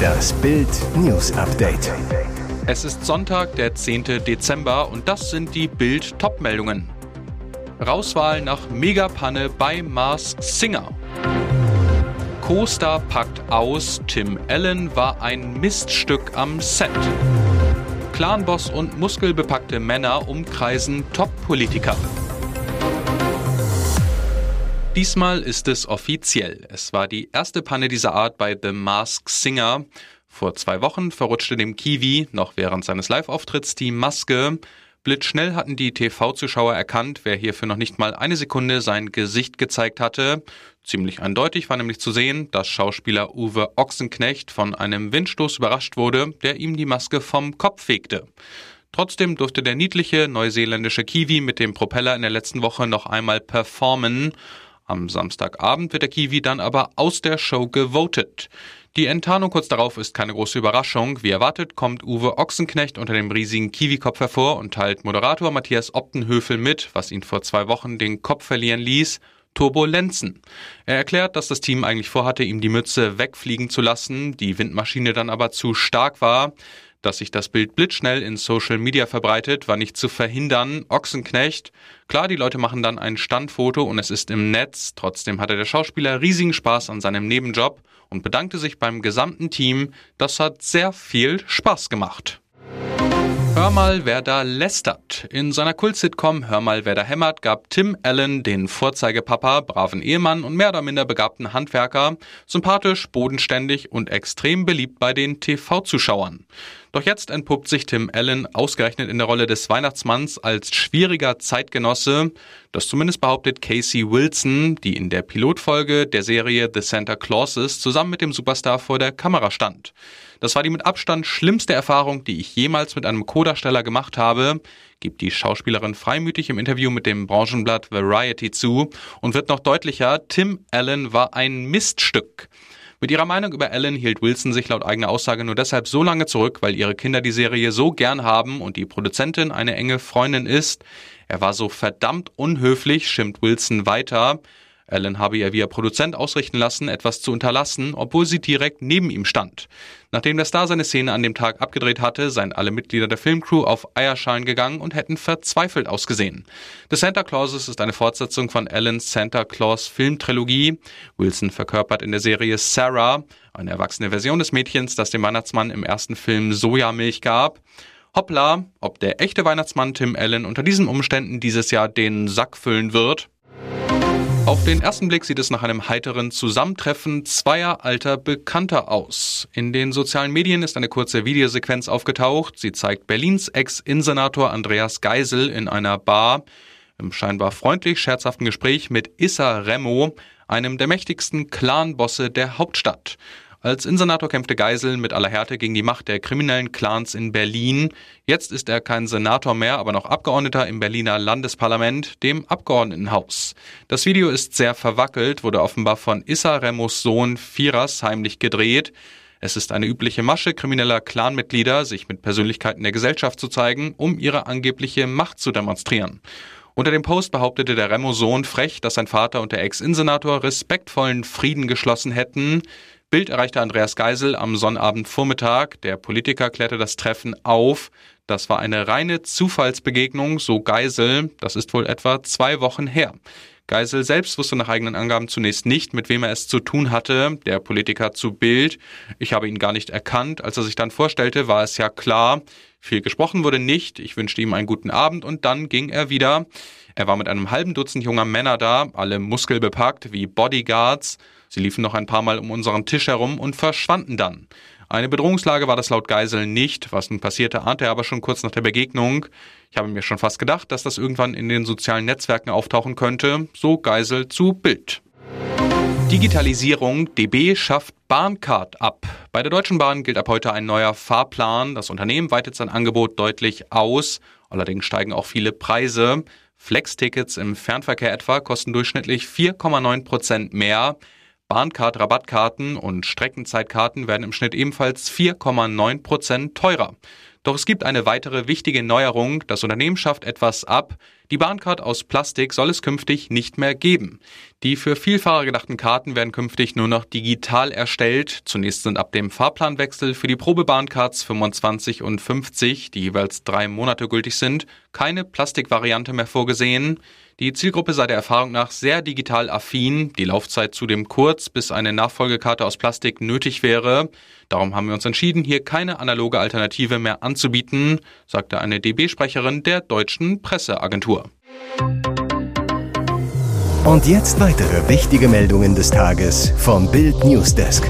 Das Bild News Update. Es ist Sonntag, der 10. Dezember und das sind die Bild Topmeldungen. Rauswahl nach Megapanne bei Mars Singer. Co-Star packt aus, Tim Allen war ein Miststück am Set. Clanboss und muskelbepackte Männer umkreisen Top-Politiker. Diesmal ist es offiziell. Es war die erste Panne dieser Art bei The Mask Singer. Vor zwei Wochen verrutschte dem Kiwi noch während seines Live-Auftritts die Maske. Blitzschnell hatten die TV-Zuschauer erkannt, wer hierfür noch nicht mal eine Sekunde sein Gesicht gezeigt hatte. Ziemlich eindeutig war nämlich zu sehen, dass Schauspieler Uwe Ochsenknecht von einem Windstoß überrascht wurde, der ihm die Maske vom Kopf fegte. Trotzdem durfte der niedliche neuseeländische Kiwi mit dem Propeller in der letzten Woche noch einmal performen. Am Samstagabend wird der Kiwi dann aber aus der Show gewotet. Die Enttarnung kurz darauf ist keine große Überraschung. Wie erwartet kommt Uwe Ochsenknecht unter dem riesigen Kiwi-Kopf hervor und teilt Moderator Matthias Optenhöfel mit, was ihn vor zwei Wochen den Kopf verlieren ließ. Turbulenzen. Er erklärt, dass das Team eigentlich vorhatte, ihm die Mütze wegfliegen zu lassen, die Windmaschine dann aber zu stark war. Dass sich das Bild blitzschnell in Social Media verbreitet, war nicht zu verhindern. Ochsenknecht. Klar, die Leute machen dann ein Standfoto und es ist im Netz. Trotzdem hatte der Schauspieler riesigen Spaß an seinem Nebenjob und bedankte sich beim gesamten Team. Das hat sehr viel Spaß gemacht. Hör mal, wer da lästert. In seiner Kult-Sitcom Hör mal, wer da hämmert gab Tim Allen den Vorzeigepapa, braven Ehemann und mehr oder minder begabten Handwerker, sympathisch, bodenständig und extrem beliebt bei den TV-Zuschauern. Doch jetzt entpuppt sich Tim Allen ausgerechnet in der Rolle des Weihnachtsmanns als schwieriger Zeitgenosse. Das zumindest behauptet Casey Wilson, die in der Pilotfolge der Serie The Santa Clauses zusammen mit dem Superstar vor der Kamera stand. Das war die mit Abstand schlimmste Erfahrung, die ich jemals mit einem Co-Darsteller gemacht habe, gibt die Schauspielerin freimütig im Interview mit dem Branchenblatt Variety zu und wird noch deutlicher, Tim Allen war ein Miststück. Mit ihrer Meinung über Ellen hielt Wilson sich laut eigener Aussage nur deshalb so lange zurück, weil ihre Kinder die Serie so gern haben und die Produzentin eine enge Freundin ist. Er war so verdammt unhöflich, schimpft Wilson weiter. Alan habe ihr via Produzent ausrichten lassen, etwas zu unterlassen, obwohl sie direkt neben ihm stand. Nachdem der Star seine Szene an dem Tag abgedreht hatte, seien alle Mitglieder der Filmcrew auf Eierschalen gegangen und hätten verzweifelt ausgesehen. The Santa Clauses ist eine Fortsetzung von Alans Santa Claus Filmtrilogie. Wilson verkörpert in der Serie Sarah, eine erwachsene Version des Mädchens, das dem Weihnachtsmann im ersten Film Sojamilch gab. Hoppla, ob der echte Weihnachtsmann Tim Allen unter diesen Umständen dieses Jahr den Sack füllen wird? Auf den ersten Blick sieht es nach einem heiteren Zusammentreffen zweier alter Bekannter aus. In den sozialen Medien ist eine kurze Videosequenz aufgetaucht. Sie zeigt Berlins Ex-Innensenator Andreas Geisel in einer Bar im scheinbar freundlich scherzhaften Gespräch mit Issa Remo, einem der mächtigsten Clanbosse der Hauptstadt. Als Insenator kämpfte Geisel mit aller Härte gegen die Macht der kriminellen Clans in Berlin. Jetzt ist er kein Senator mehr, aber noch Abgeordneter im Berliner Landesparlament, dem Abgeordnetenhaus. Das Video ist sehr verwackelt, wurde offenbar von Issa Remos Sohn Firas heimlich gedreht. Es ist eine übliche Masche krimineller Clanmitglieder, sich mit Persönlichkeiten der Gesellschaft zu zeigen, um ihre angebliche Macht zu demonstrieren. Unter dem Post behauptete der Remo-Sohn frech, dass sein Vater und der Ex-Innensenator respektvollen Frieden geschlossen hätten. Bild erreichte Andreas Geisel am Sonnabendvormittag. Der Politiker klärte das Treffen auf. Das war eine reine Zufallsbegegnung, so Geisel. Das ist wohl etwa zwei Wochen her. Geisel selbst wusste nach eigenen Angaben zunächst nicht, mit wem er es zu tun hatte. Der Politiker zu Bild. Ich habe ihn gar nicht erkannt. Als er sich dann vorstellte, war es ja klar. Viel gesprochen wurde nicht. Ich wünschte ihm einen guten Abend und dann ging er wieder. Er war mit einem halben Dutzend junger Männer da, alle muskelbepackt wie Bodyguards. Sie liefen noch ein paar Mal um unseren Tisch herum und verschwanden dann. Eine Bedrohungslage war das laut Geisel nicht. Was nun passierte, ahnte er aber schon kurz nach der Begegnung. Ich habe mir schon fast gedacht, dass das irgendwann in den sozialen Netzwerken auftauchen könnte. So Geisel zu Bild. Digitalisierung. DB schafft Bahncard ab. Bei der Deutschen Bahn gilt ab heute ein neuer Fahrplan. Das Unternehmen weitet sein Angebot deutlich aus. Allerdings steigen auch viele Preise. Flex-Tickets im Fernverkehr etwa kosten durchschnittlich 4,9 Prozent mehr. Bahncard-Rabattkarten und Streckenzeitkarten werden im Schnitt ebenfalls 4,9 Prozent teurer. Doch es gibt eine weitere wichtige Neuerung. Das Unternehmen schafft etwas ab. Die Bahncard aus Plastik soll es künftig nicht mehr geben. Die für Vielfahrer gedachten Karten werden künftig nur noch digital erstellt. Zunächst sind ab dem Fahrplanwechsel für die Probebahncards 25 und 50, die jeweils drei Monate gültig sind, keine Plastikvariante mehr vorgesehen. Die Zielgruppe sei der Erfahrung nach sehr digital affin, die Laufzeit zudem kurz, bis eine Nachfolgekarte aus Plastik nötig wäre. Darum haben wir uns entschieden, hier keine analoge Alternative mehr anzubieten, sagte eine DB-Sprecherin der deutschen Presseagentur. Und jetzt weitere wichtige Meldungen des Tages vom Bild Newsdesk.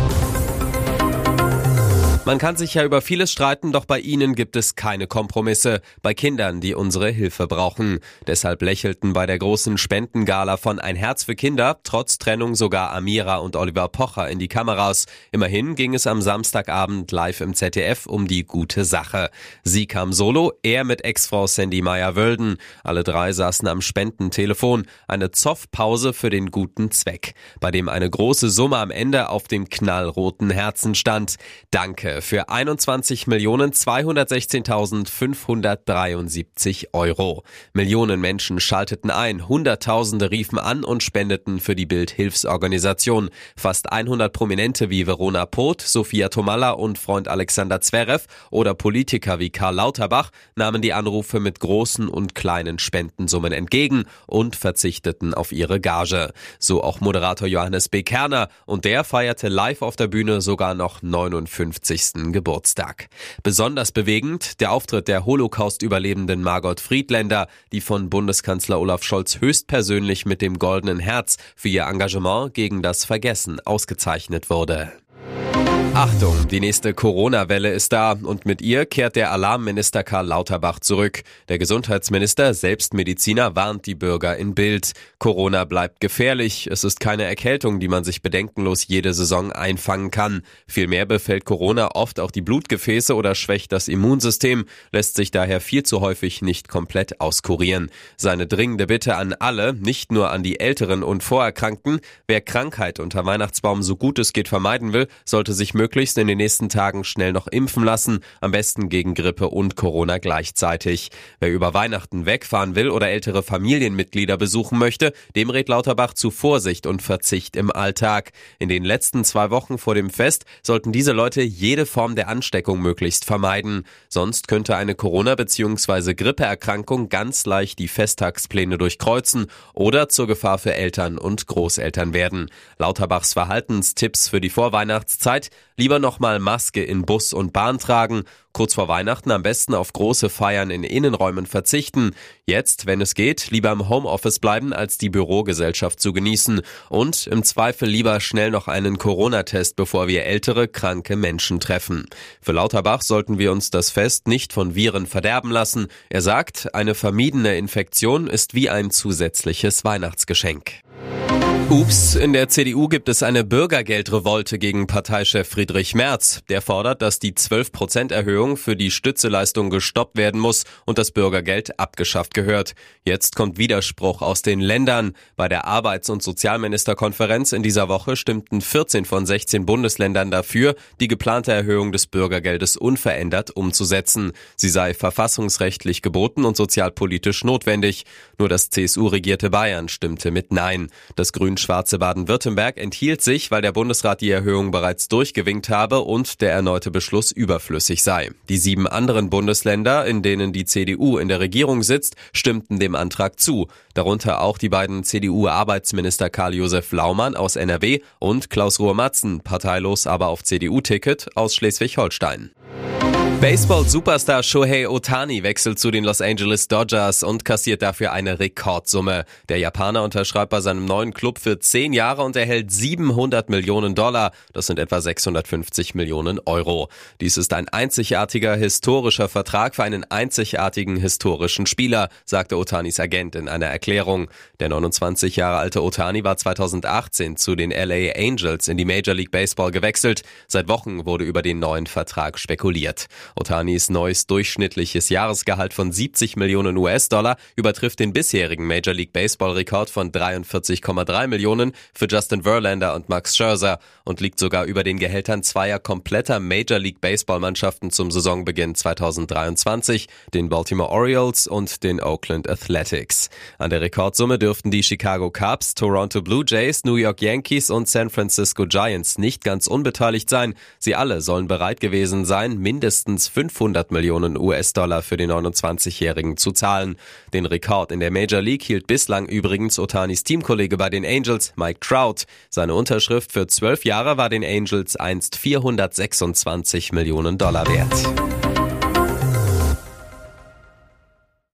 Man kann sich ja über vieles streiten, doch bei ihnen gibt es keine Kompromisse. Bei Kindern, die unsere Hilfe brauchen. Deshalb lächelten bei der großen Spendengala von Ein Herz für Kinder trotz Trennung sogar Amira und Oliver Pocher in die Kameras. Immerhin ging es am Samstagabend live im ZDF um die gute Sache. Sie kam solo, er mit Ex-Frau Sandy Meyer-Wölden. Alle drei saßen am Spendentelefon. Eine Zoffpause für den guten Zweck, bei dem eine große Summe am Ende auf dem knallroten Herzen stand. Danke für 21.216.573 Euro. Millionen Menschen schalteten ein, Hunderttausende riefen an und spendeten für die Bildhilfsorganisation. Fast 100 Prominente wie Verona Poth, Sophia Tomalla und Freund Alexander Zverev oder Politiker wie Karl Lauterbach nahmen die Anrufe mit großen und kleinen Spendensummen entgegen und verzichteten auf ihre Gage. So auch Moderator Johannes B. Kerner und der feierte live auf der Bühne sogar noch 59 90. Geburtstag. Besonders bewegend der Auftritt der Holocaust-Überlebenden Margot Friedländer, die von Bundeskanzler Olaf Scholz höchstpersönlich mit dem Goldenen Herz für ihr Engagement gegen das Vergessen ausgezeichnet wurde. Achtung, die nächste Corona-Welle ist da und mit ihr kehrt der Alarmminister Karl Lauterbach zurück. Der Gesundheitsminister, selbst Mediziner, warnt die Bürger in Bild. Corona bleibt gefährlich. Es ist keine Erkältung, die man sich bedenkenlos jede Saison einfangen kann. Vielmehr befällt Corona oft auch die Blutgefäße oder schwächt das Immunsystem, lässt sich daher viel zu häufig nicht komplett auskurieren. Seine dringende Bitte an alle, nicht nur an die Älteren und Vorerkrankten, wer Krankheit unter Weihnachtsbaum so gut es geht vermeiden will, sollte sich möglichst in den nächsten Tagen schnell noch impfen lassen, am besten gegen Grippe und Corona gleichzeitig. Wer über Weihnachten wegfahren will oder ältere Familienmitglieder besuchen möchte, dem rät Lauterbach zu Vorsicht und Verzicht im Alltag. In den letzten zwei Wochen vor dem Fest sollten diese Leute jede Form der Ansteckung möglichst vermeiden. Sonst könnte eine Corona- bzw. Grippeerkrankung ganz leicht die Festtagspläne durchkreuzen oder zur Gefahr für Eltern und Großeltern werden. Lauterbachs Verhaltenstipps für die Vorweihnachtszeit Lieber nochmal Maske in Bus und Bahn tragen, kurz vor Weihnachten am besten auf große Feiern in Innenräumen verzichten, jetzt, wenn es geht, lieber im Homeoffice bleiben, als die Bürogesellschaft zu genießen und im Zweifel lieber schnell noch einen Corona-Test, bevor wir ältere, kranke Menschen treffen. Für Lauterbach sollten wir uns das Fest nicht von Viren verderben lassen. Er sagt, eine vermiedene Infektion ist wie ein zusätzliches Weihnachtsgeschenk. Ups, in der CDU gibt es eine Bürgergeldrevolte gegen Parteichef Friedrich Merz. Der fordert, dass die 12%-Erhöhung für die Stützeleistung gestoppt werden muss und das Bürgergeld abgeschafft gehört. Jetzt kommt Widerspruch aus den Ländern. Bei der Arbeits- und Sozialministerkonferenz in dieser Woche stimmten 14 von 16 Bundesländern dafür, die geplante Erhöhung des Bürgergeldes unverändert umzusetzen. Sie sei verfassungsrechtlich geboten und sozialpolitisch notwendig. Nur das CSU-regierte Bayern stimmte mit Nein. Das grün schwarze Baden-Württemberg enthielt sich, weil der Bundesrat die Erhöhung bereits durchgewinkt habe und der erneute Beschluss überflüssig sei. Die sieben anderen Bundesländer, in denen die CDU in der Regierung sitzt, stimmten dem Antrag zu. Darunter auch die beiden CDU-Arbeitsminister Karl-Josef Laumann aus NRW und Klaus Ruhr-Matzen, parteilos aber auf CDU-Ticket aus Schleswig-Holstein. Baseball-Superstar Shohei Otani wechselt zu den Los Angeles Dodgers und kassiert dafür eine Rekordsumme. Der Japaner unterschreibt bei seinem neuen Club für 10 Jahre und erhält 700 Millionen Dollar. Das sind etwa 650 Millionen Euro. Dies ist ein einzigartiger historischer Vertrag für einen einzigartigen historischen Spieler, sagte Otanis Agent in einer Erklärung. Der 29 Jahre alte Otani war 2018 zu den LA Angels in die Major League Baseball gewechselt. Seit Wochen wurde über den neuen Vertrag spekuliert. Otanis neues durchschnittliches Jahresgehalt von 70 Millionen US-Dollar übertrifft den bisherigen Major League Baseball-Rekord von 43,3 Millionen für Justin Verlander und Max Scherzer und liegt sogar über den Gehältern zweier kompletter Major League Baseball-Mannschaften zum Saisonbeginn 2023, den Baltimore Orioles und den Oakland Athletics. An der Rekordsumme dürften die Chicago Cubs, Toronto Blue Jays, New York Yankees und San Francisco Giants nicht ganz unbeteiligt sein. Sie alle sollen bereit gewesen sein, mindestens 500 Millionen US-Dollar für den 29-Jährigen zu zahlen. Den Rekord in der Major League hielt bislang übrigens Otanis Teamkollege bei den Angels, Mike Trout. Seine Unterschrift für zwölf Jahre war den Angels einst 426 Millionen Dollar wert.